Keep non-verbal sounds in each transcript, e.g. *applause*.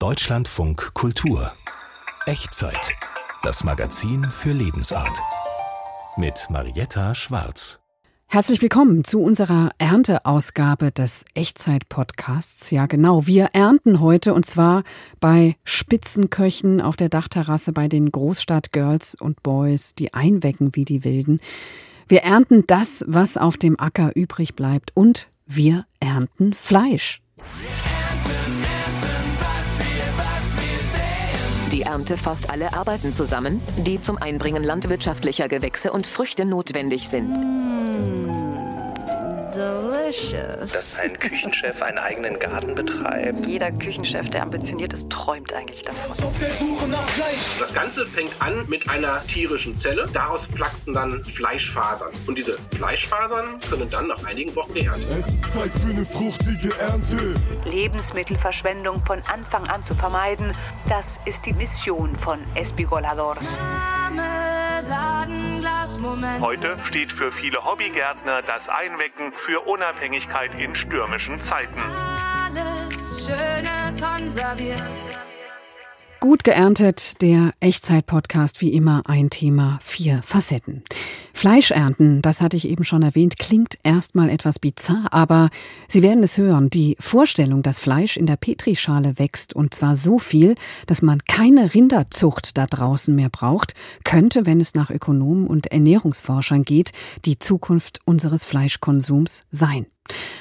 Deutschlandfunk Kultur. Echtzeit. Das Magazin für Lebensart. Mit Marietta Schwarz. Herzlich willkommen zu unserer Ernteausgabe des Echtzeit-Podcasts. Ja, genau. Wir ernten heute und zwar bei Spitzenköchen auf der Dachterrasse bei den Großstadt-Girls und Boys, die einwecken wie die Wilden. Wir ernten das, was auf dem Acker übrig bleibt und wir ernten Fleisch. Die Ernte fasst alle Arbeiten zusammen, die zum Einbringen landwirtschaftlicher Gewächse und Früchte notwendig sind. Delicious. Dass ein Küchenchef einen eigenen Garten betreibt. Jeder Küchenchef, der ambitioniert ist, träumt eigentlich davon. Das Ganze fängt an mit einer tierischen Zelle. Daraus platzen dann Fleischfasern. Und diese Fleischfasern können dann nach einigen Wochen geerntet werden. Es ist Zeit für eine fruchtige Ernte. Lebensmittelverschwendung von Anfang an zu vermeiden, das ist die Mission von Espigoladores. Heute steht für viele Hobbygärtner das Einwecken für Unabhängigkeit in stürmischen Zeiten. Gut geerntet, der Echtzeit-Podcast, wie immer ein Thema, vier Facetten. Fleisch ernten, das hatte ich eben schon erwähnt, klingt erstmal etwas bizarr, aber Sie werden es hören, die Vorstellung, dass Fleisch in der Petrischale wächst und zwar so viel, dass man keine Rinderzucht da draußen mehr braucht, könnte, wenn es nach Ökonomen und Ernährungsforschern geht, die Zukunft unseres Fleischkonsums sein.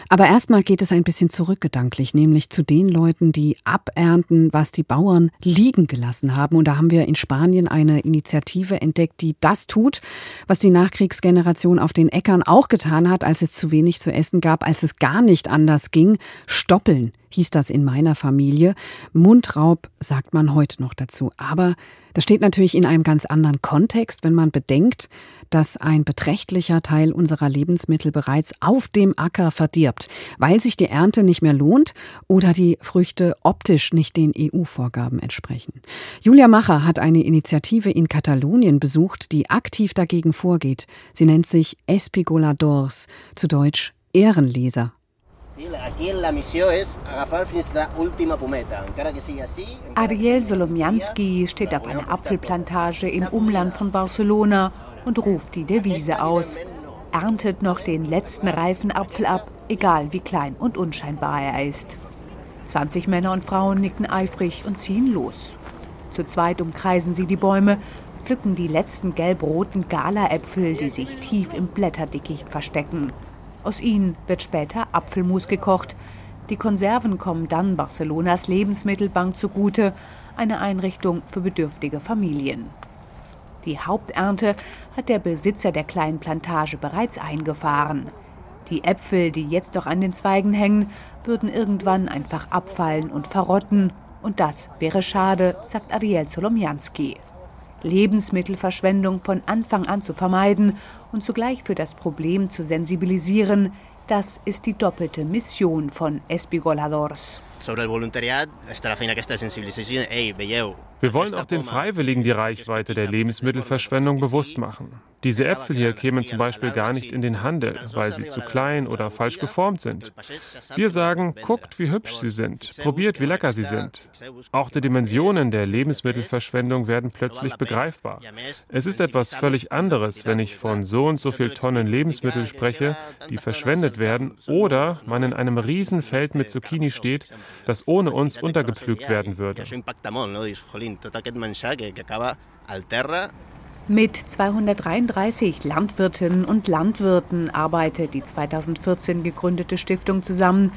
Aber erstmal geht es ein bisschen zurückgedanklich, nämlich zu den Leuten, die abernten, was die Bauern liegen gelassen haben. Und da haben wir in Spanien eine Initiative entdeckt, die das tut, was die Nachkriegsgeneration auf den Äckern auch getan hat, als es zu wenig zu essen gab, als es gar nicht anders ging. Stoppeln hieß das in meiner Familie. Mundraub sagt man heute noch dazu. Aber das steht natürlich in einem ganz anderen Kontext, wenn man bedenkt, dass ein beträchtlicher Teil unserer Lebensmittel bereits auf dem Acker verdirbt, weil sich die Ernte nicht mehr lohnt oder die Früchte optisch nicht den EU-Vorgaben entsprechen. Julia Macher hat eine Initiative in Katalonien besucht, die aktiv dagegen vorgeht. Sie nennt sich Espigoladors, zu Deutsch Ehrenleser. Ariel Solomianski steht auf einer Apfelplantage im Umland von Barcelona und ruft die Devise aus. Erntet noch den letzten reifen Apfel ab, egal wie klein und unscheinbar er ist. 20 Männer und Frauen nicken eifrig und ziehen los. Zu zweit umkreisen sie die Bäume, pflücken die letzten gelb-roten Galaäpfel, die sich tief im Blätterdickicht verstecken. Aus ihnen wird später Apfelmus gekocht. Die Konserven kommen dann Barcelonas Lebensmittelbank zugute, eine Einrichtung für bedürftige Familien. Die Haupternte hat der Besitzer der kleinen Plantage bereits eingefahren. Die Äpfel, die jetzt noch an den Zweigen hängen, würden irgendwann einfach abfallen und verrotten. Und das wäre schade, sagt Ariel Zolomianski. Lebensmittelverschwendung von Anfang an zu vermeiden und zugleich für das Problem zu sensibilisieren, das ist die doppelte Mission von Espigoladors. Wir wollen auch den Freiwilligen die Reichweite der Lebensmittelverschwendung bewusst machen. Diese Äpfel hier kämen zum Beispiel gar nicht in den Handel, weil sie zu klein oder falsch geformt sind. Wir sagen, guckt, wie hübsch sie sind, probiert, wie lecker sie sind. Auch die Dimensionen der Lebensmittelverschwendung werden plötzlich begreifbar. Es ist etwas völlig anderes, wenn ich von so und so viel Tonnen Lebensmittel spreche, die verschwendet werden, oder man in einem Riesenfeld mit Zucchini steht, das ohne uns untergepflügt werden würde. Mit 233 Landwirtinnen und Landwirten arbeitet die 2014 gegründete Stiftung zusammen.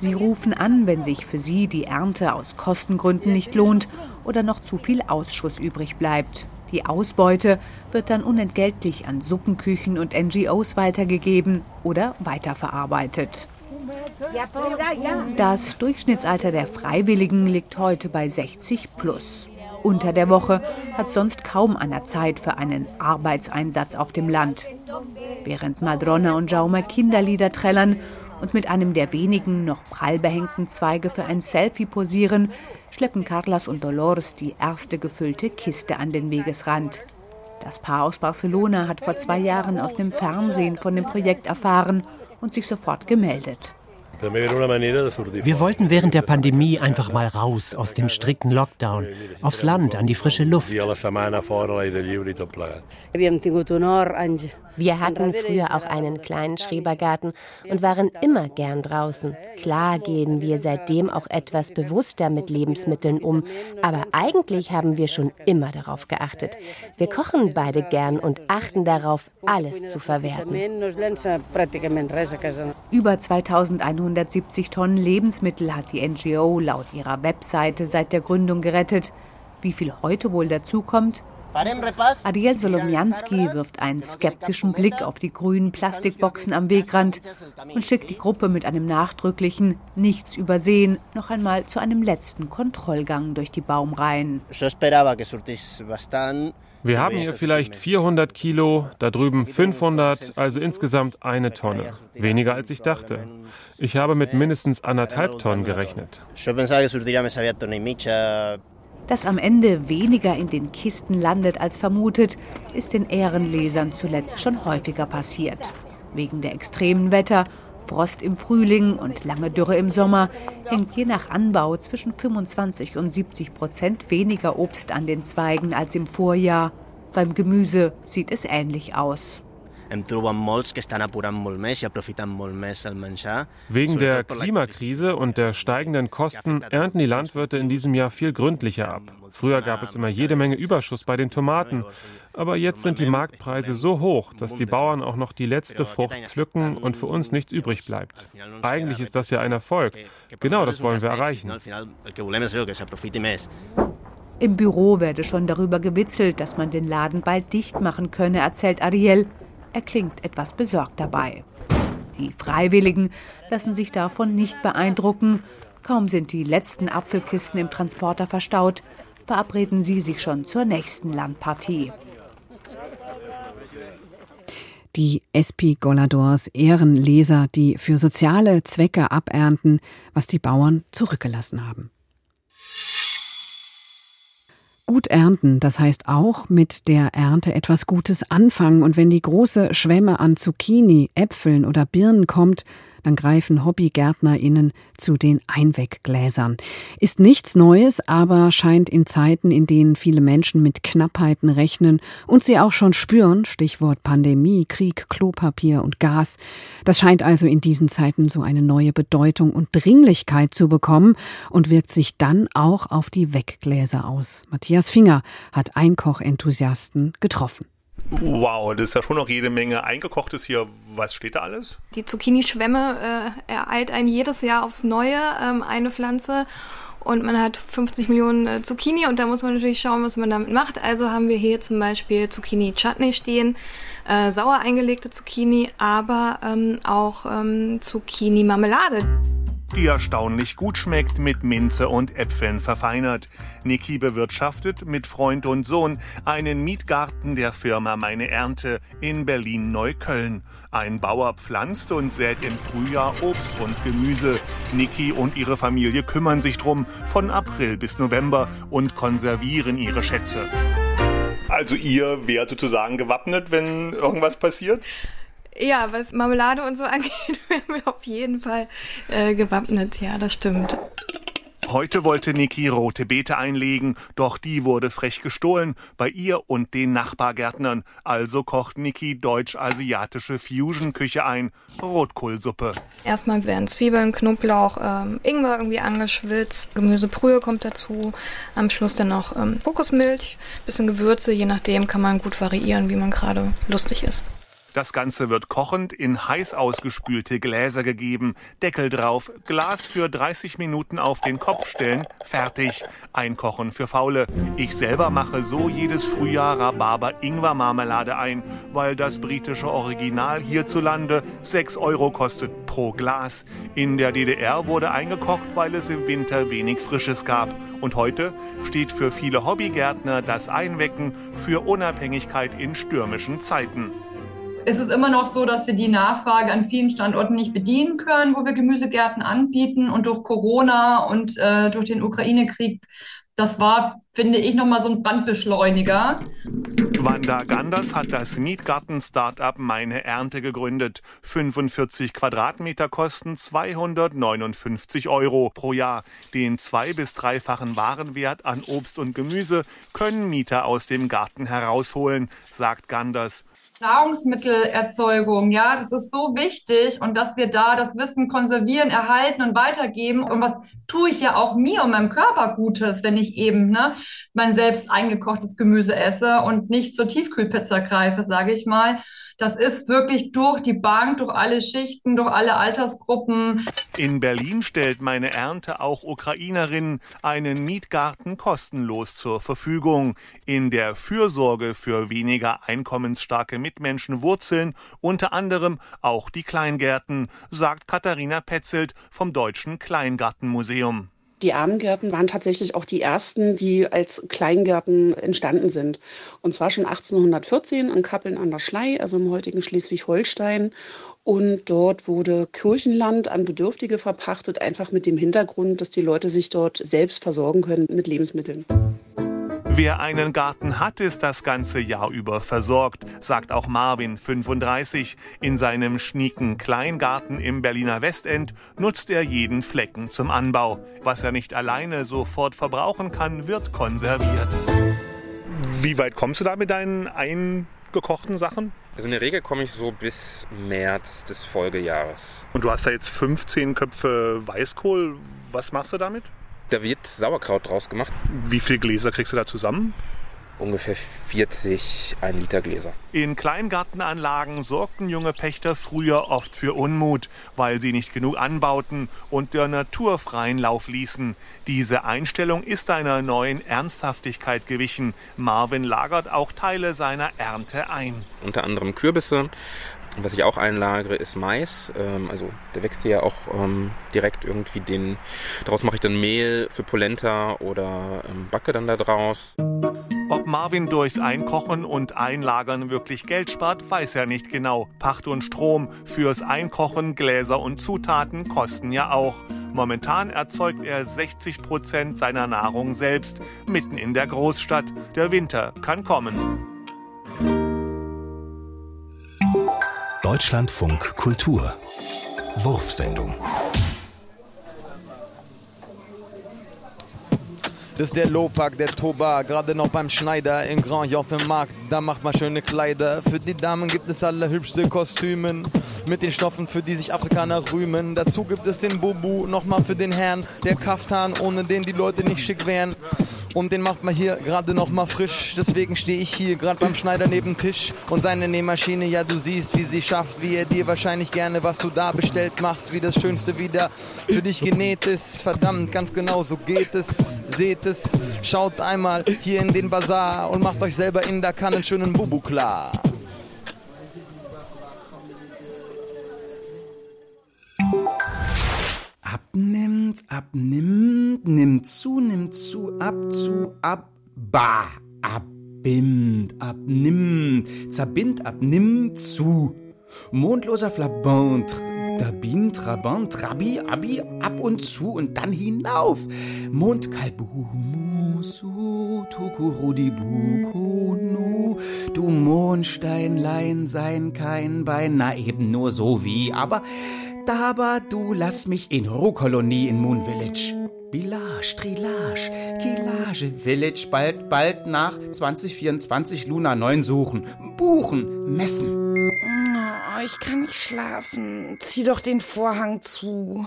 Sie rufen an, wenn sich für sie die Ernte aus Kostengründen nicht lohnt oder noch zu viel Ausschuss übrig bleibt. Die Ausbeute wird dann unentgeltlich an Suppenküchen und NGOs weitergegeben oder weiterverarbeitet. Das Durchschnittsalter der Freiwilligen liegt heute bei 60 plus. Unter der Woche hat sonst kaum einer Zeit für einen Arbeitseinsatz auf dem Land. Während Madrona und Jaume Kinderlieder trällern und mit einem der wenigen noch prall behängten Zweige für ein Selfie posieren, schleppen Carlas und Dolores die erste gefüllte Kiste an den Wegesrand. Das Paar aus Barcelona hat vor zwei Jahren aus dem Fernsehen von dem Projekt erfahren und sich sofort gemeldet. Wir wollten während der Pandemie einfach mal raus aus dem strikten Lockdown, aufs Land, an die frische Luft. Wir hatten früher auch einen kleinen Schrebergarten und waren immer gern draußen. Klar gehen wir seitdem auch etwas bewusster mit Lebensmitteln um, aber eigentlich haben wir schon immer darauf geachtet. Wir kochen beide gern und achten darauf, alles zu verwerten. Über 2170 Tonnen Lebensmittel hat die NGO laut ihrer Webseite seit der Gründung gerettet. Wie viel heute wohl dazukommt, Ariel Solomianski wirft einen skeptischen Blick auf die grünen Plastikboxen am Wegrand und schickt die Gruppe mit einem nachdrücklichen Nichts übersehen noch einmal zu einem letzten Kontrollgang durch die Baumreihen. Wir haben hier vielleicht 400 Kilo, da drüben 500, also insgesamt eine Tonne. Weniger als ich dachte. Ich habe mit mindestens anderthalb Tonnen gerechnet. Dass am Ende weniger in den Kisten landet als vermutet, ist den Ehrenlesern zuletzt schon häufiger passiert. Wegen der extremen Wetter, Frost im Frühling und lange Dürre im Sommer hängt je nach Anbau zwischen 25 und 70 Prozent weniger Obst an den Zweigen als im Vorjahr. Beim Gemüse sieht es ähnlich aus. Wegen der Klimakrise und der steigenden Kosten ernten die Landwirte in diesem Jahr viel gründlicher ab. Früher gab es immer jede Menge Überschuss bei den Tomaten. Aber jetzt sind die Marktpreise so hoch, dass die Bauern auch noch die letzte Frucht pflücken und für uns nichts übrig bleibt. Eigentlich ist das ja ein Erfolg. Genau das wollen wir erreichen. Im Büro werde schon darüber gewitzelt, dass man den Laden bald dicht machen könne, erzählt Ariel. Er klingt etwas besorgt dabei. Die Freiwilligen lassen sich davon nicht beeindrucken. Kaum sind die letzten Apfelkisten im Transporter verstaut, verabreden sie sich schon zur nächsten Landpartie. Die SP Goladors ehren Leser, die für soziale Zwecke abernten, was die Bauern zurückgelassen haben. Gut ernten, das heißt auch mit der Ernte etwas Gutes anfangen. Und wenn die große Schwemme an Zucchini, Äpfeln oder Birnen kommt, dann greifen HobbygärtnerInnen zu den Einweggläsern. Ist nichts Neues, aber scheint in Zeiten, in denen viele Menschen mit Knappheiten rechnen und sie auch schon spüren, Stichwort Pandemie, Krieg, Klopapier und Gas. Das scheint also in diesen Zeiten so eine neue Bedeutung und Dringlichkeit zu bekommen und wirkt sich dann auch auf die Weggläser aus. Matthias Finger hat Einkochenthusiasten getroffen. Wow, das ist ja schon noch jede Menge eingekochtes hier. Was steht da alles? Die Zucchini-Schwemme äh, ereilt ein jedes Jahr aufs Neue, ähm, eine Pflanze. Und man hat 50 Millionen äh, Zucchini und da muss man natürlich schauen, was man damit macht. Also haben wir hier zum Beispiel Zucchini-Chutney stehen, äh, sauer eingelegte Zucchini, aber ähm, auch ähm, Zucchini-Marmelade die erstaunlich gut schmeckt, mit Minze und Äpfeln verfeinert. Niki bewirtschaftet mit Freund und Sohn einen Mietgarten der Firma Meine Ernte in Berlin-Neukölln. Ein Bauer pflanzt und sät im Frühjahr Obst und Gemüse. Niki und ihre Familie kümmern sich drum von April bis November und konservieren ihre Schätze. Also ihr wärt sozusagen gewappnet, wenn irgendwas passiert? Ja, was Marmelade und so *laughs* angeht, wären wir auf jeden Fall äh, gewappnet. Ja, das stimmt. Heute wollte Niki rote Beete einlegen, doch die wurde frech gestohlen bei ihr und den Nachbargärtnern. Also kocht Niki deutsch-asiatische Fusion-Küche ein, Rotkohlsuppe. Erstmal werden Zwiebeln, Knoblauch, ähm, Ingwer irgendwie angeschwitzt, Gemüsebrühe kommt dazu, am Schluss dann noch ähm, Kokosmilch, bisschen Gewürze, je nachdem kann man gut variieren, wie man gerade lustig ist. Das Ganze wird kochend in heiß ausgespülte Gläser gegeben. Deckel drauf, Glas für 30 Minuten auf den Kopf stellen, fertig. Einkochen für Faule. Ich selber mache so jedes Frühjahr Rhabarber-Ingwer-Marmelade ein, weil das britische Original hierzulande 6 Euro kostet pro Glas. In der DDR wurde eingekocht, weil es im Winter wenig Frisches gab. Und heute steht für viele Hobbygärtner das Einwecken für Unabhängigkeit in stürmischen Zeiten ist es immer noch so, dass wir die Nachfrage an vielen Standorten nicht bedienen können, wo wir Gemüsegärten anbieten. Und durch Corona und äh, durch den Ukraine-Krieg, das war, finde ich, nochmal so ein Brandbeschleuniger. Wanda Ganders hat das Mietgarten-Startup Meine Ernte gegründet. 45 Quadratmeter kosten 259 Euro pro Jahr. Den zwei- bis dreifachen Warenwert an Obst und Gemüse können Mieter aus dem Garten herausholen, sagt Ganders. Nahrungsmittelerzeugung, ja, das ist so wichtig und dass wir da das Wissen konservieren, erhalten und weitergeben. Und was tue ich ja auch mir und meinem Körper Gutes, wenn ich eben ne, mein selbst eingekochtes Gemüse esse und nicht zur Tiefkühlpizza greife, sage ich mal. Das ist wirklich durch die Bank, durch alle Schichten, durch alle Altersgruppen. In Berlin stellt meine Ernte auch Ukrainerinnen einen Mietgarten kostenlos zur Verfügung. In der Fürsorge für weniger einkommensstarke Mitmenschen wurzeln unter anderem auch die Kleingärten, sagt Katharina Petzelt vom Deutschen Kleingartenmuseum. Die Armengärten waren tatsächlich auch die ersten, die als Kleingärten entstanden sind. Und zwar schon 1814 in Kappeln an der Schlei, also im heutigen Schleswig-Holstein. Und dort wurde Kirchenland an Bedürftige verpachtet, einfach mit dem Hintergrund, dass die Leute sich dort selbst versorgen können mit Lebensmitteln. Wer einen Garten hat, ist das ganze Jahr über versorgt, sagt auch Marvin, 35. In seinem schnieken Kleingarten im Berliner Westend nutzt er jeden Flecken zum Anbau. Was er nicht alleine sofort verbrauchen kann, wird konserviert. Wie weit kommst du da mit deinen eingekochten Sachen? Also in der Regel komme ich so bis März des Folgejahres. Und du hast da jetzt 15 Köpfe Weißkohl. Was machst du damit? Da wird Sauerkraut draus gemacht. Wie viele Gläser kriegst du da zusammen? Ungefähr 40 1 Liter Gläser. In Kleingartenanlagen sorgten junge Pächter früher oft für Unmut, weil sie nicht genug anbauten und der Natur freien Lauf ließen. Diese Einstellung ist einer neuen Ernsthaftigkeit gewichen. Marvin lagert auch Teile seiner Ernte ein. Unter anderem Kürbisse, was ich auch einlagere, ist Mais. Ähm, also der wächst hier ja auch ähm, direkt irgendwie den. Daraus mache ich dann Mehl für Polenta oder ähm, backe dann da draus. Ob Marvin durchs Einkochen und Einlagern wirklich Geld spart, weiß er nicht genau. Pacht und Strom fürs Einkochen, Gläser und Zutaten kosten ja auch. Momentan erzeugt er 60 Prozent seiner Nahrung selbst, mitten in der Großstadt. Der Winter kann kommen. Deutschlandfunk Kultur Wurfsendung Das ist der Lopak, der Toba, gerade noch beim Schneider in Grand auf dem Markt. Da macht man schöne Kleider. Für die Damen gibt es allerhübschste Kostümen mit den Stoffen, für die sich Afrikaner rühmen. Dazu gibt es den Bubu, nochmal für den Herrn, der Kaftan, ohne den die Leute nicht schick wären. Und den macht man hier gerade noch mal frisch. Deswegen stehe ich hier gerade beim Schneider neben Tisch. Und seine Nähmaschine, ja, du siehst, wie sie schafft, wie er dir wahrscheinlich gerne, was du da bestellt machst, wie das Schönste wieder für dich genäht ist. Verdammt, ganz genau so geht es. Seht es, schaut einmal hier in den Bazar und macht euch selber in der Kanne einen schönen Bubu klar. Abnimmt, abnimmt, nimmt zu, nimmt zu, ab, zu, ab, ba, abbimmt, abnimmt, zerbind, abnimmt, zu. Mondloser Flabant, Dabin, Trabant, Trabi, Abi, ab und zu und dann hinauf. Mondkalbumusu, Tukurudibukunu, du Mondsteinlein sein kein Bein, na eben nur so wie, aber aber du lass mich in Ruhkolonie in Moon Village. Bilage, Trilage, Kilage Village bald, bald nach 2024 Luna 9 suchen. Buchen, messen. Oh, ich kann nicht schlafen. Zieh doch den Vorhang zu.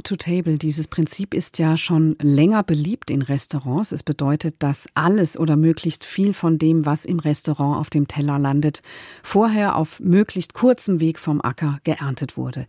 Farm to Table, dieses Prinzip ist ja schon länger beliebt in Restaurants. Es bedeutet, dass alles oder möglichst viel von dem, was im Restaurant auf dem Teller landet, vorher auf möglichst kurzem Weg vom Acker geerntet wurde.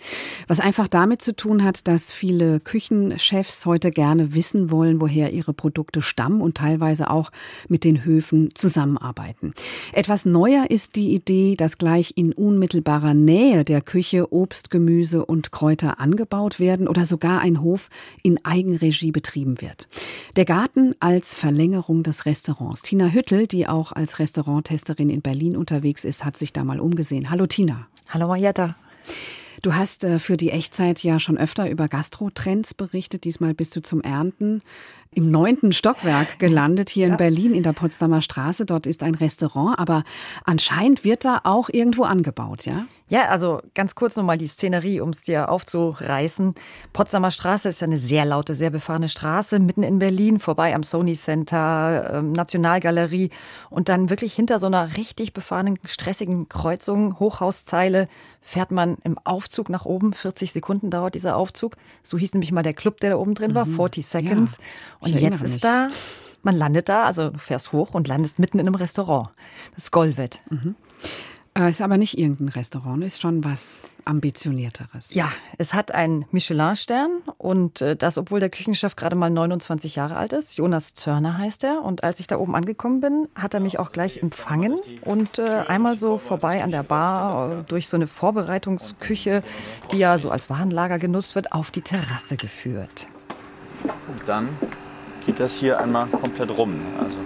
Was einfach damit zu tun hat, dass viele Küchenchefs heute gerne wissen wollen, woher ihre Produkte stammen und teilweise auch mit den Höfen zusammenarbeiten. Etwas neuer ist die Idee, dass gleich in unmittelbarer Nähe der Küche Obst, Gemüse und Kräuter angebaut werden oder sogar ein Hof in Eigenregie betrieben wird. Der Garten als Verlängerung des Restaurants. Tina Hüttel, die auch als Restauranttesterin in Berlin unterwegs ist, hat sich da mal umgesehen. Hallo Tina. Hallo Marietta. Du hast äh, für die Echtzeit ja schon öfter über Gastrotrends berichtet. Diesmal bist du zum Ernten im neunten Stockwerk gelandet, hier ja. in Berlin in der Potsdamer Straße. Dort ist ein Restaurant, aber anscheinend wird da auch irgendwo angebaut, ja? Ja, also ganz kurz nochmal die Szenerie, um es dir aufzureißen. Potsdamer Straße ist ja eine sehr laute, sehr befahrene Straße, mitten in Berlin, vorbei am Sony Center, ähm, Nationalgalerie und dann wirklich hinter so einer richtig befahrenen, stressigen Kreuzung, Hochhauszeile, fährt man im Aufzug nach oben. 40 Sekunden dauert dieser Aufzug. So hieß nämlich mal der Club, der da oben drin war, 40 mhm. Seconds. Ja. Und jetzt ist da, man landet da, also du fährst hoch und landest mitten in einem Restaurant. Das Golvet. Mhm. Äh, ist aber nicht irgendein Restaurant, ist schon was ambitionierteres. Ja, es hat einen Michelin-Stern und äh, das, obwohl der Küchenchef gerade mal 29 Jahre alt ist. Jonas Zörner heißt er. Und als ich da oben angekommen bin, hat er mich auch gleich empfangen und äh, einmal so vorbei an der Bar durch so eine Vorbereitungsküche, die ja so als Warenlager genutzt wird, auf die Terrasse geführt. Und dann geht das hier einmal komplett rum. Also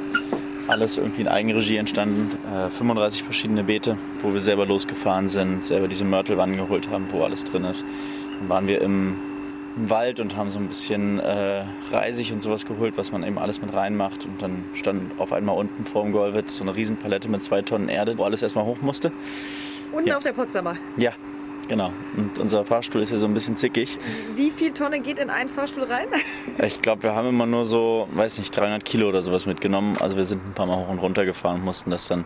alles irgendwie in Eigenregie entstanden. Äh, 35 verschiedene Beete, wo wir selber losgefahren sind, selber diese Mörtelwannen geholt haben, wo alles drin ist. Dann waren wir im, im Wald und haben so ein bisschen äh, Reisig und sowas geholt, was man eben alles mit reinmacht. Und dann stand auf einmal unten vor dem Golwitz so eine Riesenpalette mit zwei Tonnen Erde, wo alles erstmal hoch musste. Unten ja. auf der Potsdamer? Ja, Genau. Und unser Fahrstuhl ist ja so ein bisschen zickig. Wie viel Tonne geht in einen Fahrstuhl rein? *laughs* Ich glaube, wir haben immer nur so, weiß nicht, 300 Kilo oder sowas mitgenommen. Also wir sind ein paar Mal hoch und runter gefahren und mussten das dann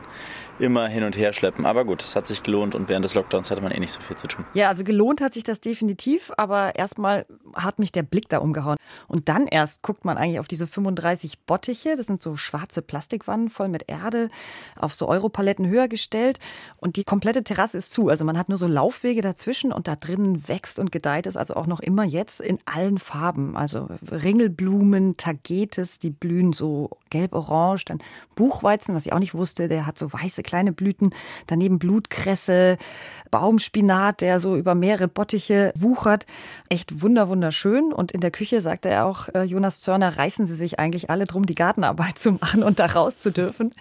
immer hin und her schleppen. Aber gut, es hat sich gelohnt und während des Lockdowns hatte man eh nicht so viel zu tun. Ja, also gelohnt hat sich das definitiv, aber erstmal hat mich der Blick da umgehauen. Und dann erst guckt man eigentlich auf diese 35 Bottiche. Das sind so schwarze Plastikwannen voll mit Erde, auf so Europaletten höher gestellt. Und die komplette Terrasse ist zu. Also man hat nur so Laufwege dazwischen und da drinnen wächst und gedeiht es also auch noch immer jetzt in allen Farben. Also Ringelblumen, Tagetes, die blühen so gelb-orange. Dann Buchweizen, was ich auch nicht wusste, der hat so weiße kleine Blüten, daneben Blutkresse, Baumspinat, der so über mehrere Bottiche wuchert. Echt wunder, wunderschön. Und in der Küche sagte er auch, äh, Jonas Zörner, reißen sie sich eigentlich alle drum, die Gartenarbeit *laughs* zu machen und da raus zu dürfen.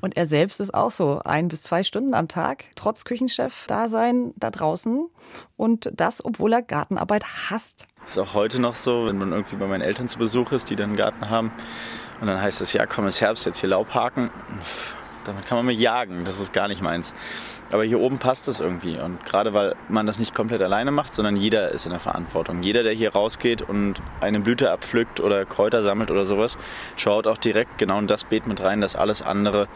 Und er selbst ist auch so ein bis zwei Stunden am Tag, trotz Küchenchef da sein, da draußen. Und das, obwohl er Gartenarbeit hasst. Ist auch heute noch so, wenn man irgendwie bei meinen Eltern zu Besuch ist, die dann einen Garten haben. Und dann heißt es, ja, komm, es Herbst, jetzt hier Laub haken. Damit kann man mich jagen, das ist gar nicht meins. Aber hier oben passt es irgendwie. Und gerade weil man das nicht komplett alleine macht, sondern jeder ist in der Verantwortung. Jeder, der hier rausgeht und eine Blüte abpflückt oder Kräuter sammelt oder sowas, schaut auch direkt genau in das Beet mit rein, dass alles andere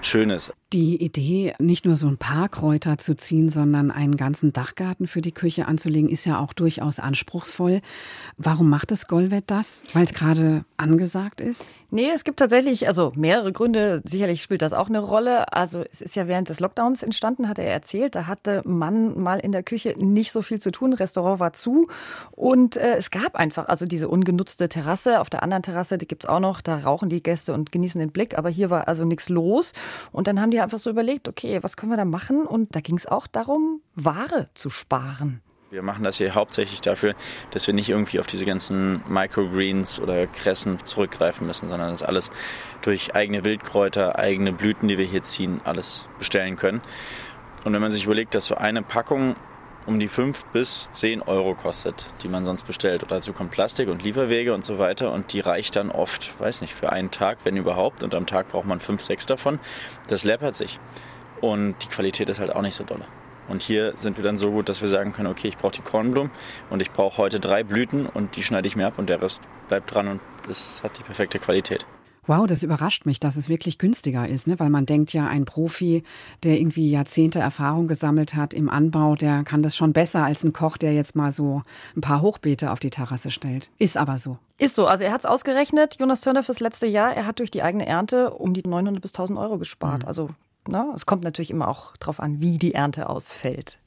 schön ist. Die Idee, nicht nur so ein paar Kräuter zu ziehen, sondern einen ganzen Dachgarten für die Küche anzulegen, ist ja auch durchaus anspruchsvoll. Warum macht das Golvet das? Weil es gerade angesagt ist? Nee, es gibt tatsächlich also mehrere Gründe. Sicherlich spielt das auch eine Rolle. Also es ist ja während des Lockdowns entstanden, hat er erzählt. Da hatte man mal in der Küche nicht so viel zu tun. Restaurant war zu und äh, es gab einfach also diese ungenutzte Terrasse. Auf der anderen Terrasse, die gibt's auch noch. Da rauchen die Gäste und genießen den Blick. Aber hier war also nichts los. Und dann haben die einfach so überlegt, okay, was können wir da machen? Und da ging es auch darum, Ware zu sparen. Wir machen das hier hauptsächlich dafür, dass wir nicht irgendwie auf diese ganzen Microgreens oder Kressen zurückgreifen müssen, sondern das alles durch eigene Wildkräuter, eigene Blüten, die wir hier ziehen, alles bestellen können. Und wenn man sich überlegt, dass so eine Packung um die 5 bis 10 Euro kostet, die man sonst bestellt. Und dazu kommt Plastik und Lieferwege und so weiter. Und die reicht dann oft, weiß nicht, für einen Tag, wenn überhaupt. Und am Tag braucht man 5, 6 davon. Das läppert sich. Und die Qualität ist halt auch nicht so dolle. Und hier sind wir dann so gut, dass wir sagen können, okay, ich brauche die Kornblumen und ich brauche heute drei Blüten und die schneide ich mir ab und der Rest bleibt dran und es hat die perfekte Qualität. Wow, das überrascht mich, dass es wirklich günstiger ist, ne? weil man denkt ja, ein Profi, der irgendwie Jahrzehnte Erfahrung gesammelt hat im Anbau, der kann das schon besser als ein Koch, der jetzt mal so ein paar Hochbeete auf die Terrasse stellt. Ist aber so. Ist so. Also er hat es ausgerechnet, Jonas Turner fürs letzte Jahr. Er hat durch die eigene Ernte um die 900 bis 1000 Euro gespart. Mhm. Also ne, es kommt natürlich immer auch darauf an, wie die Ernte ausfällt.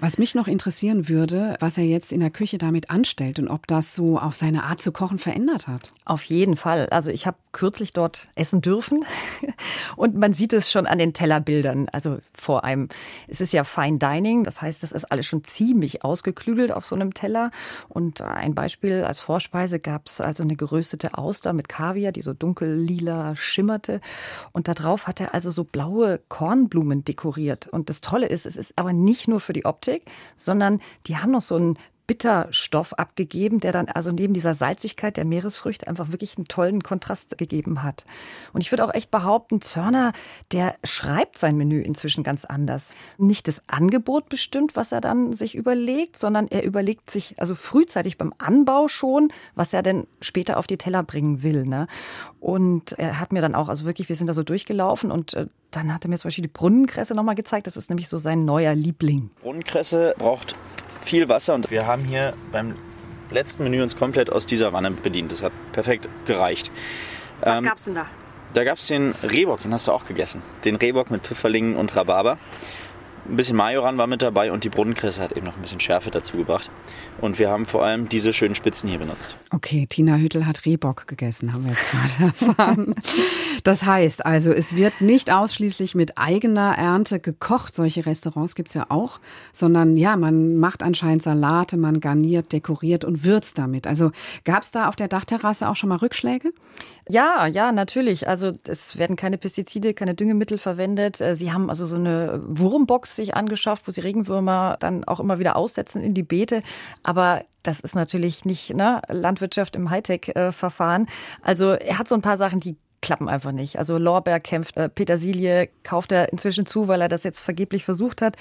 Was mich noch interessieren würde, was er jetzt in der Küche damit anstellt und ob das so auch seine Art zu kochen verändert hat. Auf jeden Fall. Also ich habe kürzlich dort essen dürfen *laughs* und man sieht es schon an den Tellerbildern. Also vor einem, es ist ja Fine Dining, das heißt, das ist alles schon ziemlich ausgeklügelt auf so einem Teller. Und ein Beispiel als Vorspeise gab es also eine geröstete Auster mit Kaviar, die so dunkel lila schimmerte. Und darauf hat er also so blaue Kornblumen dekoriert. Und das Tolle ist, es ist aber nicht nur für für die Optik, sondern die haben noch so einen Bitterstoff abgegeben, der dann also neben dieser Salzigkeit der Meeresfrüchte einfach wirklich einen tollen Kontrast gegeben hat. Und ich würde auch echt behaupten, Zörner, der schreibt sein Menü inzwischen ganz anders. Nicht das Angebot bestimmt, was er dann sich überlegt, sondern er überlegt sich also frühzeitig beim Anbau schon, was er denn später auf die Teller bringen will. Ne? Und er hat mir dann auch, also wirklich, wir sind da so durchgelaufen und äh, dann hat er mir zum Beispiel die Brunnenkresse nochmal gezeigt. Das ist nämlich so sein neuer Liebling. Brunnenkresse braucht viel Wasser und wir haben hier beim letzten Menü uns komplett aus dieser Wanne bedient. Das hat perfekt gereicht. Was ähm, gab's denn da? Da gab es den Rehbock, den hast du auch gegessen. Den Rehbock mit Pfifferlingen und Rhabarber. Ein bisschen Majoran war mit dabei und die Brunnenkresse hat eben noch ein bisschen Schärfe dazu gebracht. Und wir haben vor allem diese schönen Spitzen hier benutzt. Okay, Tina Hüttel hat Rehbock gegessen, haben wir jetzt gerade *laughs* erfahren. Das heißt also, es wird nicht ausschließlich mit eigener Ernte gekocht, solche Restaurants gibt es ja auch, sondern ja, man macht anscheinend Salate, man garniert, dekoriert und würzt damit. Also gab es da auf der Dachterrasse auch schon mal Rückschläge? Ja, ja, natürlich. Also es werden keine Pestizide, keine Düngemittel verwendet. Äh, sie haben also so eine Wurmbox sich angeschafft, wo sie Regenwürmer dann auch immer wieder aussetzen in die Beete. Aber das ist natürlich nicht ne, Landwirtschaft im Hightech-Verfahren. Also er hat so ein paar Sachen, die klappen einfach nicht. Also Lorbeer kämpft, äh, Petersilie kauft er inzwischen zu, weil er das jetzt vergeblich versucht hat.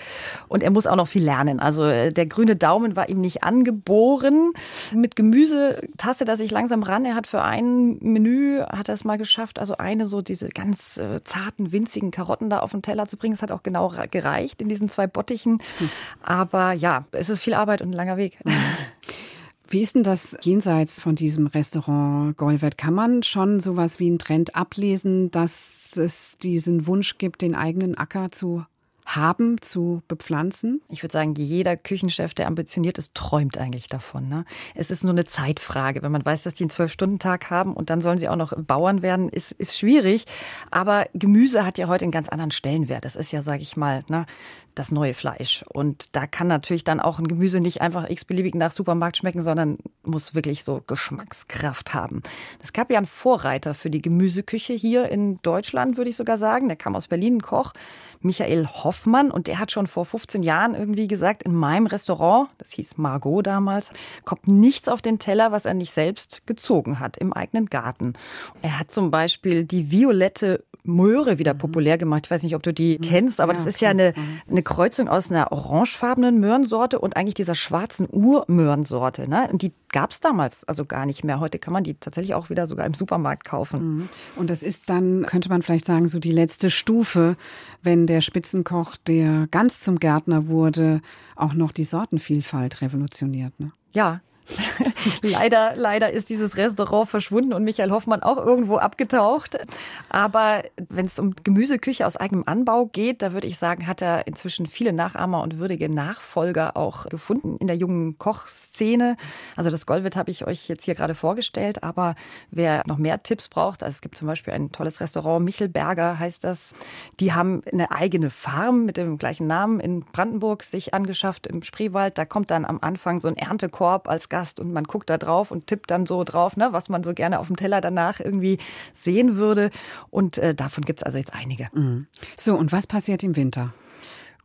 Und er muss auch noch viel lernen. Also äh, der grüne Daumen war ihm nicht angeboren. Mit Gemüse tastet er sich langsam ran. Er hat für ein Menü, hat er es mal geschafft, also eine so diese ganz äh, zarten, winzigen Karotten da auf den Teller zu bringen. Das hat auch genau gereicht in diesen zwei Bottichen. Hm. Aber ja, es ist viel Arbeit und ein langer Weg. *laughs* Wie ist denn das jenseits von diesem Restaurant Golvet? Kann man schon sowas wie einen Trend ablesen, dass es diesen Wunsch gibt, den eigenen Acker zu haben, zu bepflanzen? Ich würde sagen, jeder Küchenchef, der ambitioniert ist, träumt eigentlich davon. Ne? Es ist nur eine Zeitfrage. Wenn man weiß, dass die einen Zwölf-Stunden-Tag haben und dann sollen sie auch noch Bauern werden, ist, ist schwierig. Aber Gemüse hat ja heute einen ganz anderen Stellenwert. Das ist ja, sage ich mal, ne, das neue Fleisch. Und da kann natürlich dann auch ein Gemüse nicht einfach x-beliebig nach Supermarkt schmecken, sondern muss wirklich so Geschmackskraft haben. Es gab ja einen Vorreiter für die Gemüseküche hier in Deutschland, würde ich sogar sagen. Der kam aus Berlin, ein Koch, Michael Hoffmann. Und der hat schon vor 15 Jahren irgendwie gesagt, in meinem Restaurant, das hieß Margot damals, kommt nichts auf den Teller, was er nicht selbst gezogen hat im eigenen Garten. Er hat zum Beispiel die violette Möhre wieder mhm. populär gemacht. Ich weiß nicht, ob du die mhm. kennst, aber ja, das ist ja eine, mhm. Eine Kreuzung aus einer orangefarbenen Möhrensorte und eigentlich dieser schwarzen Urmöhrensorte. Ne? Und die gab es damals also gar nicht mehr. Heute kann man die tatsächlich auch wieder sogar im Supermarkt kaufen. Und das ist dann, könnte man vielleicht sagen, so die letzte Stufe, wenn der Spitzenkoch, der ganz zum Gärtner wurde, auch noch die Sortenvielfalt revolutioniert. Ne? Ja, *laughs* leider, leider ist dieses Restaurant verschwunden und Michael Hoffmann auch irgendwo abgetaucht. Aber wenn es um Gemüseküche aus eigenem Anbau geht, da würde ich sagen, hat er inzwischen viele Nachahmer und würdige Nachfolger auch gefunden in der jungen Kochszene. Also das Golvet habe ich euch jetzt hier gerade vorgestellt, aber wer noch mehr Tipps braucht, also es gibt zum Beispiel ein tolles Restaurant, Michelberger heißt das. Die haben eine eigene Farm mit dem gleichen Namen in Brandenburg sich angeschafft im Spreewald. Da kommt dann am Anfang so ein Erntekorb als Gast Gast und man guckt da drauf und tippt dann so drauf, ne, was man so gerne auf dem Teller danach irgendwie sehen würde. Und äh, davon gibt es also jetzt einige. Mhm. So, und was passiert im Winter?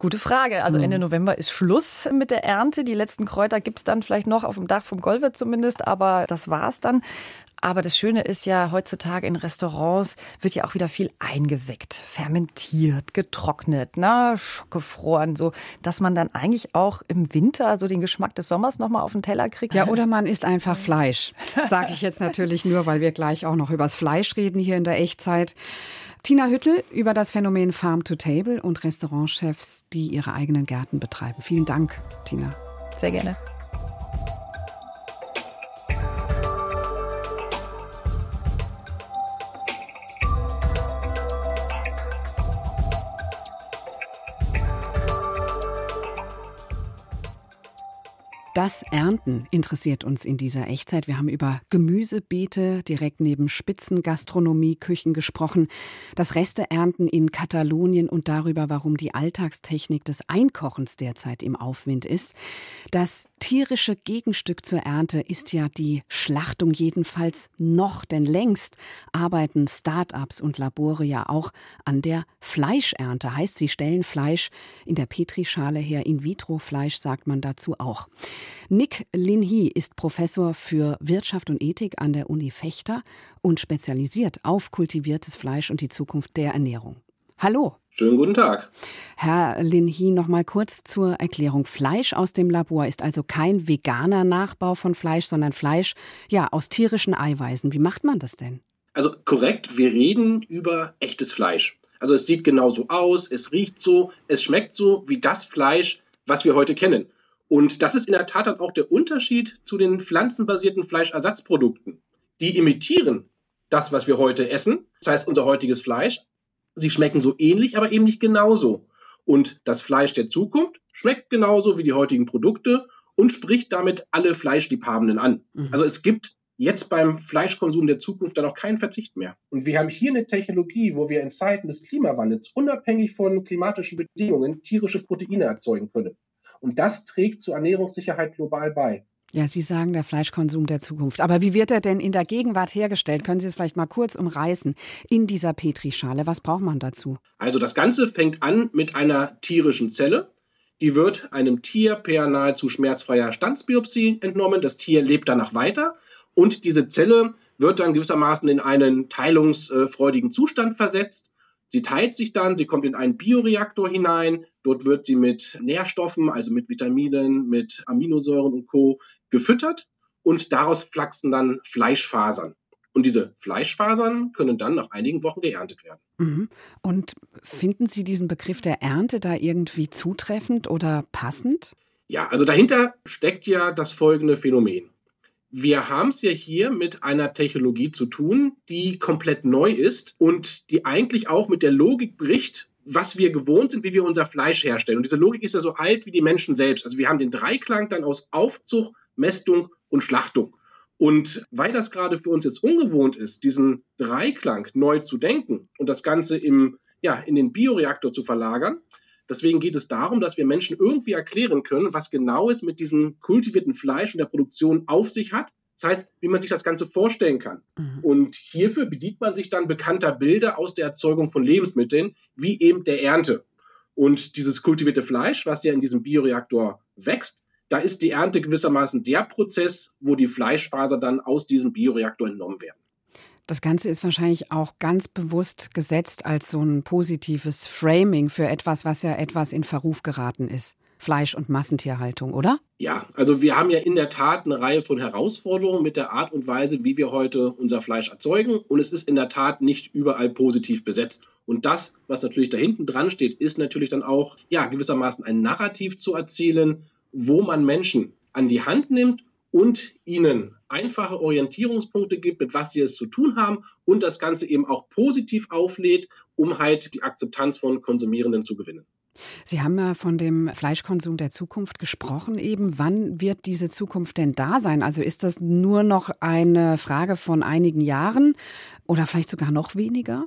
Gute Frage. Also Ende mhm. November ist Schluss mit der Ernte. Die letzten Kräuter gibt es dann vielleicht noch auf dem Dach vom Golvet zumindest, aber das war's dann. Aber das Schöne ist ja, heutzutage in Restaurants wird ja auch wieder viel eingeweckt, fermentiert, getrocknet, na, gefroren, so, dass man dann eigentlich auch im Winter so den Geschmack des Sommers nochmal auf den Teller kriegt. Ja, oder man isst einfach Fleisch. Sage ich jetzt natürlich nur, weil wir gleich auch noch übers Fleisch reden hier in der Echtzeit. Tina Hüttel über das Phänomen Farm to Table und Restaurantchefs, die ihre eigenen Gärten betreiben. Vielen Dank, Tina. Sehr gerne. Das Ernten interessiert uns in dieser Echtzeit. Wir haben über Gemüsebeete direkt neben Spitzengastronomie-Küchen gesprochen, das Resteernten in Katalonien und darüber, warum die Alltagstechnik des Einkochens derzeit im Aufwind ist. Das tierische Gegenstück zur Ernte ist ja die Schlachtung jedenfalls noch, denn längst arbeiten Start-ups und Labore ja auch an der Fleischernte. Heißt, sie stellen Fleisch in der Petrischale her, In-vitro-Fleisch sagt man dazu auch. Nick Linhi ist Professor für Wirtschaft und Ethik an der Uni Fechter und spezialisiert auf kultiviertes Fleisch und die Zukunft der Ernährung. Hallo. Schönen guten Tag. Herr Linhi, noch mal kurz zur Erklärung. Fleisch aus dem Labor ist also kein veganer Nachbau von Fleisch, sondern Fleisch ja aus tierischen Eiweißen. Wie macht man das denn? Also korrekt, wir reden über echtes Fleisch. Also es sieht genauso aus, es riecht so, es schmeckt so wie das Fleisch, was wir heute kennen. Und das ist in der Tat dann auch der Unterschied zu den pflanzenbasierten Fleischersatzprodukten. Die imitieren das, was wir heute essen, das heißt unser heutiges Fleisch. Sie schmecken so ähnlich, aber eben nicht genauso. Und das Fleisch der Zukunft schmeckt genauso wie die heutigen Produkte und spricht damit alle Fleischliebhabenden an. Mhm. Also es gibt jetzt beim Fleischkonsum der Zukunft dann auch keinen Verzicht mehr. Und wir haben hier eine Technologie, wo wir in Zeiten des Klimawandels unabhängig von klimatischen Bedingungen tierische Proteine erzeugen können. Und das trägt zur Ernährungssicherheit global bei. Ja, Sie sagen der Fleischkonsum der Zukunft. Aber wie wird er denn in der Gegenwart hergestellt? Können Sie es vielleicht mal kurz umreißen in dieser Petrischale? Was braucht man dazu? Also das Ganze fängt an mit einer tierischen Zelle. Die wird einem Tier per nahezu schmerzfreier Standsbiopsie entnommen. Das Tier lebt danach weiter und diese Zelle wird dann gewissermaßen in einen teilungsfreudigen Zustand versetzt. Sie teilt sich dann, sie kommt in einen Bioreaktor hinein, dort wird sie mit Nährstoffen, also mit Vitaminen, mit Aminosäuren und Co. gefüttert und daraus flachsen dann Fleischfasern. Und diese Fleischfasern können dann nach einigen Wochen geerntet werden. Mhm. Und finden Sie diesen Begriff der Ernte da irgendwie zutreffend oder passend? Ja, also dahinter steckt ja das folgende Phänomen wir haben es ja hier mit einer Technologie zu tun, die komplett neu ist und die eigentlich auch mit der Logik bricht, was wir gewohnt sind, wie wir unser Fleisch herstellen. Und diese Logik ist ja so alt wie die Menschen selbst. Also wir haben den Dreiklang dann aus Aufzucht, Mästung und Schlachtung. Und weil das gerade für uns jetzt ungewohnt ist, diesen Dreiklang neu zu denken und das Ganze im, ja, in den Bioreaktor zu verlagern, Deswegen geht es darum, dass wir Menschen irgendwie erklären können, was genau es mit diesem kultivierten Fleisch und der Produktion auf sich hat. Das heißt, wie man sich das Ganze vorstellen kann. Mhm. Und hierfür bedient man sich dann bekannter Bilder aus der Erzeugung von Lebensmitteln, wie eben der Ernte. Und dieses kultivierte Fleisch, was ja in diesem Bioreaktor wächst, da ist die Ernte gewissermaßen der Prozess, wo die Fleischfaser dann aus diesem Bioreaktor entnommen werden. Das Ganze ist wahrscheinlich auch ganz bewusst gesetzt als so ein positives Framing für etwas, was ja etwas in Verruf geraten ist. Fleisch- und Massentierhaltung, oder? Ja, also wir haben ja in der Tat eine Reihe von Herausforderungen mit der Art und Weise, wie wir heute unser Fleisch erzeugen. Und es ist in der Tat nicht überall positiv besetzt. Und das, was natürlich da hinten dran steht, ist natürlich dann auch, ja, gewissermaßen ein Narrativ zu erzielen, wo man Menschen an die Hand nimmt und ihnen einfache Orientierungspunkte gibt, mit was sie es zu tun haben und das Ganze eben auch positiv auflädt, um halt die Akzeptanz von Konsumierenden zu gewinnen. Sie haben ja von dem Fleischkonsum der Zukunft gesprochen eben. Wann wird diese Zukunft denn da sein? Also ist das nur noch eine Frage von einigen Jahren oder vielleicht sogar noch weniger?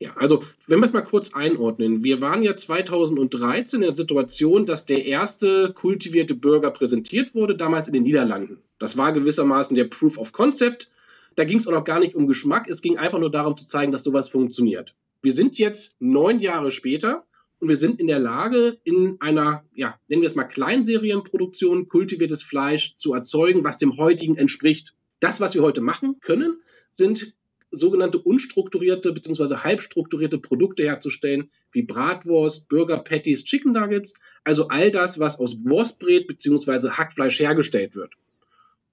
Ja, also wenn wir es mal kurz einordnen. Wir waren ja 2013 in der Situation, dass der erste kultivierte Burger präsentiert wurde, damals in den Niederlanden. Das war gewissermaßen der Proof of Concept. Da ging es auch noch gar nicht um Geschmack, es ging einfach nur darum zu zeigen, dass sowas funktioniert. Wir sind jetzt neun Jahre später und wir sind in der Lage, in einer, ja, nennen wir es mal Kleinserienproduktion, kultiviertes Fleisch zu erzeugen, was dem heutigen entspricht. Das, was wir heute machen können, sind sogenannte unstrukturierte bzw. halbstrukturierte Produkte herzustellen, wie Bratwurst, Burger Patties, Chicken Nuggets, also all das, was aus Wurstbrät bzw. Hackfleisch hergestellt wird.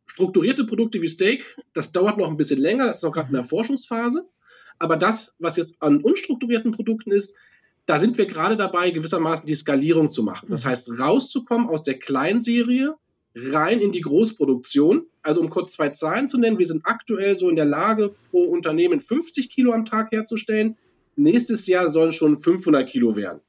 Strukturierte Produkte wie Steak, das dauert noch ein bisschen länger, das ist auch gerade in der Forschungsphase. Aber das, was jetzt an unstrukturierten Produkten ist, da sind wir gerade dabei, gewissermaßen die Skalierung zu machen. Das heißt, rauszukommen aus der Kleinserie rein in die Großproduktion. Also um kurz zwei Zahlen zu nennen, wir sind aktuell so in der Lage, pro Unternehmen 50 Kilo am Tag herzustellen. Nächstes Jahr sollen schon 500 Kilo werden.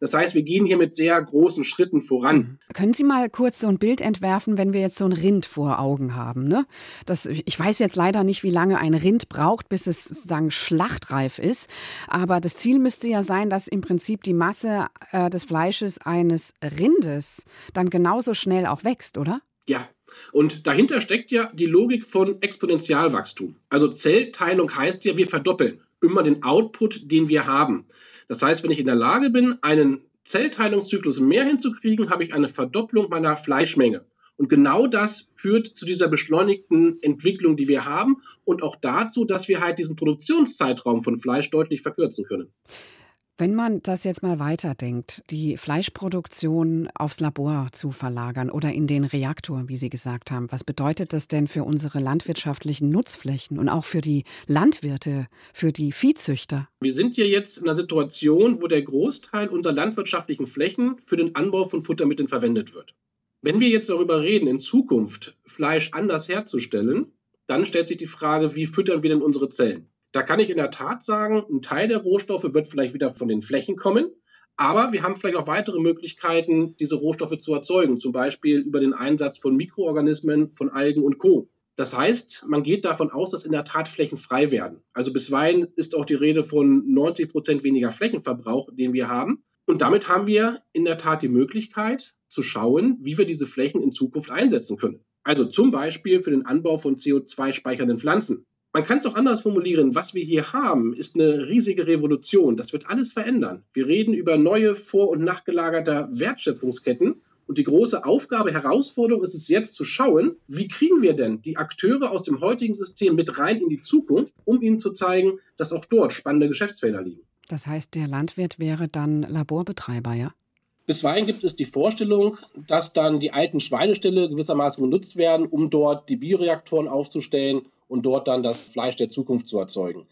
Das heißt, wir gehen hier mit sehr großen Schritten voran. Können Sie mal kurz so ein Bild entwerfen, wenn wir jetzt so ein Rind vor Augen haben? Ne? Das, ich weiß jetzt leider nicht, wie lange ein Rind braucht, bis es sozusagen schlachtreif ist. Aber das Ziel müsste ja sein, dass im Prinzip die Masse äh, des Fleisches eines Rindes dann genauso schnell auch wächst, oder? Ja, und dahinter steckt ja die Logik von Exponentialwachstum. Also Zellteilung heißt ja, wir verdoppeln immer den Output, den wir haben. Das heißt, wenn ich in der Lage bin, einen Zellteilungszyklus mehr hinzukriegen, habe ich eine Verdopplung meiner Fleischmenge. Und genau das führt zu dieser beschleunigten Entwicklung, die wir haben und auch dazu, dass wir halt diesen Produktionszeitraum von Fleisch deutlich verkürzen können. Wenn man das jetzt mal weiterdenkt, die Fleischproduktion aufs Labor zu verlagern oder in den Reaktor, wie Sie gesagt haben, was bedeutet das denn für unsere landwirtschaftlichen Nutzflächen und auch für die Landwirte, für die Viehzüchter? Wir sind ja jetzt in einer Situation, wo der Großteil unserer landwirtschaftlichen Flächen für den Anbau von Futtermitteln verwendet wird. Wenn wir jetzt darüber reden, in Zukunft Fleisch anders herzustellen, dann stellt sich die Frage, wie füttern wir denn unsere Zellen? Da kann ich in der Tat sagen, ein Teil der Rohstoffe wird vielleicht wieder von den Flächen kommen, aber wir haben vielleicht auch weitere Möglichkeiten, diese Rohstoffe zu erzeugen, zum Beispiel über den Einsatz von Mikroorganismen, von Algen und Co. Das heißt, man geht davon aus, dass in der Tat Flächen frei werden. Also bisweilen ist auch die Rede von 90 Prozent weniger Flächenverbrauch, den wir haben. Und damit haben wir in der Tat die Möglichkeit zu schauen, wie wir diese Flächen in Zukunft einsetzen können. Also zum Beispiel für den Anbau von CO2-speichernden Pflanzen. Man kann es auch anders formulieren. Was wir hier haben, ist eine riesige Revolution. Das wird alles verändern. Wir reden über neue vor- und nachgelagerter Wertschöpfungsketten. Und die große Aufgabe, Herausforderung ist es jetzt zu schauen, wie kriegen wir denn die Akteure aus dem heutigen System mit rein in die Zukunft, um ihnen zu zeigen, dass auch dort spannende Geschäftsfelder liegen. Das heißt, der Landwirt wäre dann Laborbetreiber, ja? Bisweilen gibt es die Vorstellung, dass dann die alten Schweineställe gewissermaßen genutzt werden, um dort die Bioreaktoren aufzustellen und dort dann das Fleisch der Zukunft zu erzeugen.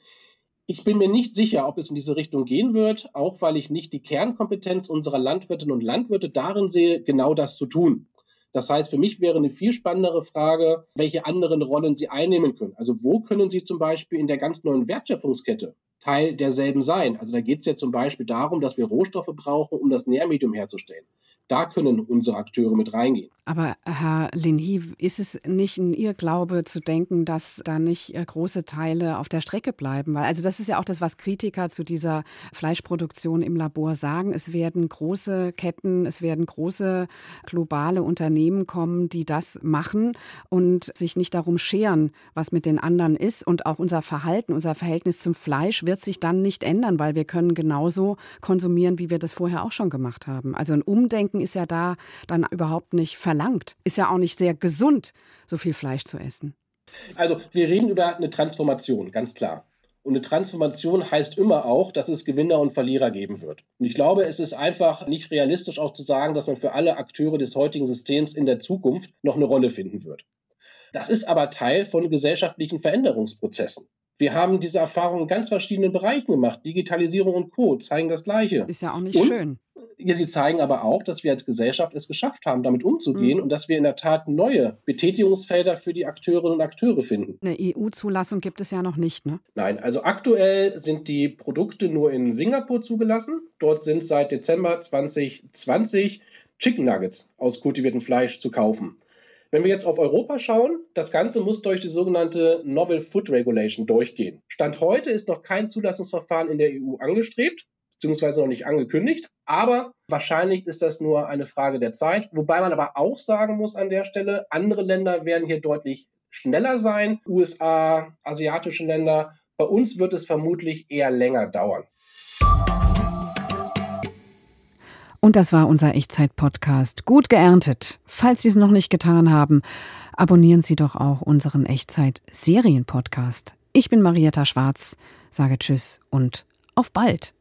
Ich bin mir nicht sicher, ob es in diese Richtung gehen wird, auch weil ich nicht die Kernkompetenz unserer Landwirtinnen und Landwirte darin sehe, genau das zu tun. Das heißt, für mich wäre eine viel spannendere Frage, welche anderen Rollen sie einnehmen können. Also wo können sie zum Beispiel in der ganz neuen Wertschöpfungskette Teil derselben sein? Also da geht es ja zum Beispiel darum, dass wir Rohstoffe brauchen, um das Nährmedium herzustellen. Da können unsere Akteure mit reingehen. Aber Herr Linhi, ist es nicht ein Irrglaube zu denken, dass da nicht äh, große Teile auf der Strecke bleiben? Weil also das ist ja auch das, was Kritiker zu dieser Fleischproduktion im Labor sagen. Es werden große Ketten, es werden große globale Unternehmen kommen, die das machen und sich nicht darum scheren, was mit den anderen ist. Und auch unser Verhalten, unser Verhältnis zum Fleisch wird sich dann nicht ändern, weil wir können genauso konsumieren, wie wir das vorher auch schon gemacht haben. Also ein Umdenken ist ja da dann überhaupt nicht verlangt verlangt. Ist ja auch nicht sehr gesund, so viel Fleisch zu essen. Also wir reden über eine Transformation, ganz klar. Und eine Transformation heißt immer auch, dass es Gewinner und Verlierer geben wird. Und ich glaube, es ist einfach nicht realistisch auch zu sagen, dass man für alle Akteure des heutigen Systems in der Zukunft noch eine Rolle finden wird. Das ist aber Teil von gesellschaftlichen Veränderungsprozessen. Wir haben diese Erfahrungen in ganz verschiedenen Bereichen gemacht. Digitalisierung und Co. zeigen das Gleiche. Ist ja auch nicht und schön. Sie zeigen aber auch, dass wir als Gesellschaft es geschafft haben, damit umzugehen mhm. und dass wir in der Tat neue Betätigungsfelder für die Akteurinnen und Akteure finden. Eine EU-Zulassung gibt es ja noch nicht, ne? Nein, also aktuell sind die Produkte nur in Singapur zugelassen. Dort sind seit Dezember 2020 Chicken Nuggets aus kultiviertem Fleisch zu kaufen. Wenn wir jetzt auf Europa schauen, das Ganze muss durch die sogenannte Novel Food Regulation durchgehen. Stand heute ist noch kein Zulassungsverfahren in der EU angestrebt beziehungsweise noch nicht angekündigt. Aber wahrscheinlich ist das nur eine Frage der Zeit. Wobei man aber auch sagen muss an der Stelle, andere Länder werden hier deutlich schneller sein. USA, asiatische Länder. Bei uns wird es vermutlich eher länger dauern. Und das war unser Echtzeit-Podcast. Gut geerntet. Falls Sie es noch nicht getan haben, abonnieren Sie doch auch unseren Echtzeit-Serien-Podcast Ich bin Marietta Schwarz, sage Tschüss und auf bald.